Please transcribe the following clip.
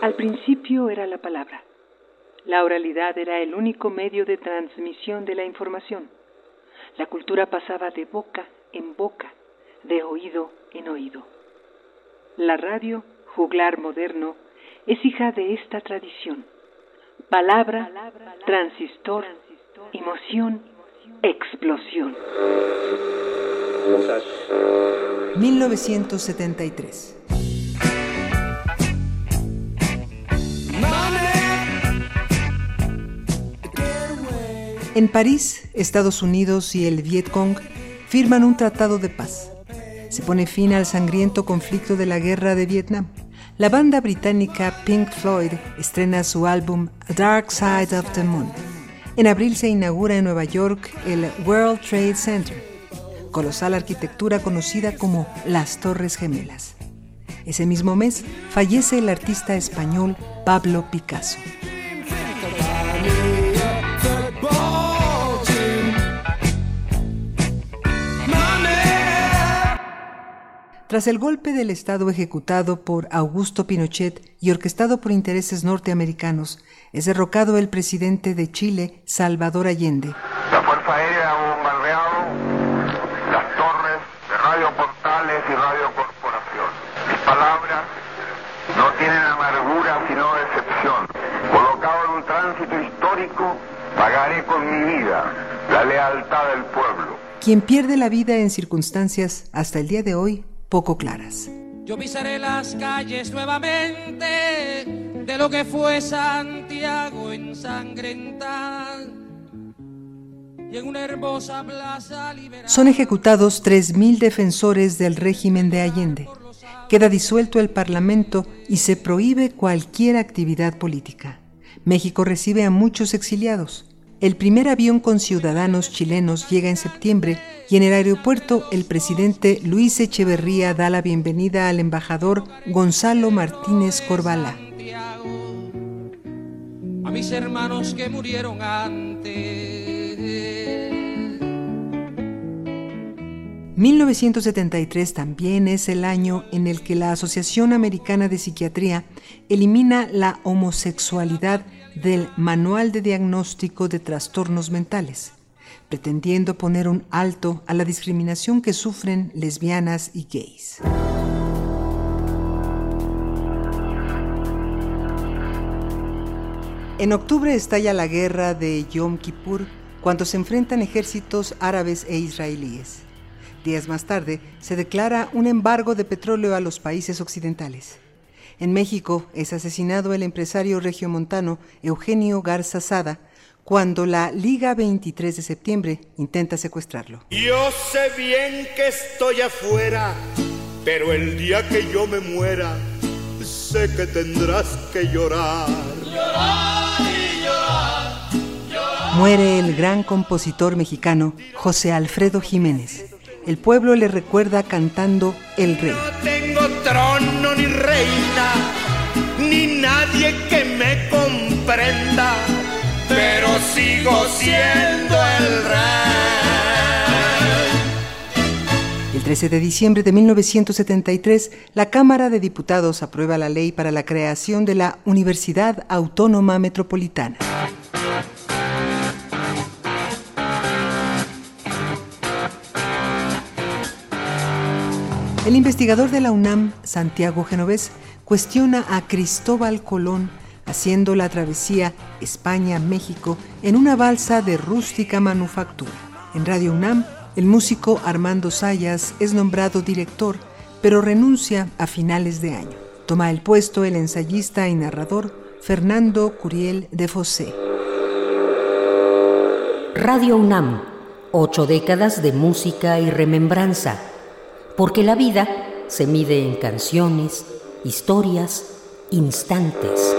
Al principio era la palabra. La oralidad era el único medio de transmisión de la información. La cultura pasaba de boca en boca, de oído en oído. La radio, juglar moderno, es hija de esta tradición. Palabra, transistor, emoción, explosión. 1973. En París, Estados Unidos y el Vietcong firman un tratado de paz. Se pone fin al sangriento conflicto de la guerra de Vietnam. La banda británica Pink Floyd estrena su álbum A Dark Side of the Moon. En abril se inaugura en Nueva York el World Trade Center, colosal arquitectura conocida como las Torres Gemelas. Ese mismo mes fallece el artista español Pablo Picasso. Tras el golpe del Estado ejecutado por Augusto Pinochet y orquestado por intereses norteamericanos, es derrocado el presidente de Chile, Salvador Allende. La Fuerza Aérea ha bombardeado las torres de Radio Portales y Radio Corporación. Mis palabras no tienen amargura sino decepción. Colocado en un tránsito histórico, pagaré con mi vida la lealtad del pueblo. Quien pierde la vida en circunstancias hasta el día de hoy poco claras. Yo pisaré las calles nuevamente de lo que fue Santiago ensangrentada. Y en una hermosa plaza Son ejecutados 3.000 defensores del régimen de Allende. Queda disuelto el Parlamento y se prohíbe cualquier actividad política. México recibe a muchos exiliados. El primer avión con ciudadanos chilenos llega en septiembre y en el aeropuerto el presidente Luis Echeverría da la bienvenida al embajador Gonzalo Martínez Corbalá. 1973 también es el año en el que la Asociación Americana de Psiquiatría elimina la homosexualidad del Manual de Diagnóstico de Trastornos Mentales, pretendiendo poner un alto a la discriminación que sufren lesbianas y gays. En octubre estalla la guerra de Yom Kippur cuando se enfrentan ejércitos árabes e israelíes. Días más tarde se declara un embargo de petróleo a los países occidentales. En México es asesinado el empresario regiomontano Eugenio Garza Sada cuando la Liga 23 de septiembre intenta secuestrarlo. Yo sé bien que estoy afuera, pero el día que yo me muera, sé que tendrás que llorar. Llorar y llorar. llorar. Muere el gran compositor mexicano José Alfredo Jiménez. El pueblo le recuerda cantando El Rey trono ni reina, ni nadie que me comprenda, pero sigo siendo el rey. El 13 de diciembre de 1973, la Cámara de Diputados aprueba la ley para la creación de la Universidad Autónoma Metropolitana. El investigador de la UNAM, Santiago Genovés, cuestiona a Cristóbal Colón haciendo la travesía España-México en una balsa de rústica manufactura. En Radio UNAM, el músico Armando Sayas es nombrado director, pero renuncia a finales de año. Toma el puesto el ensayista y narrador Fernando Curiel de Fossé. Radio UNAM, ocho décadas de música y remembranza porque la vida se mide en canciones, historias, instantes.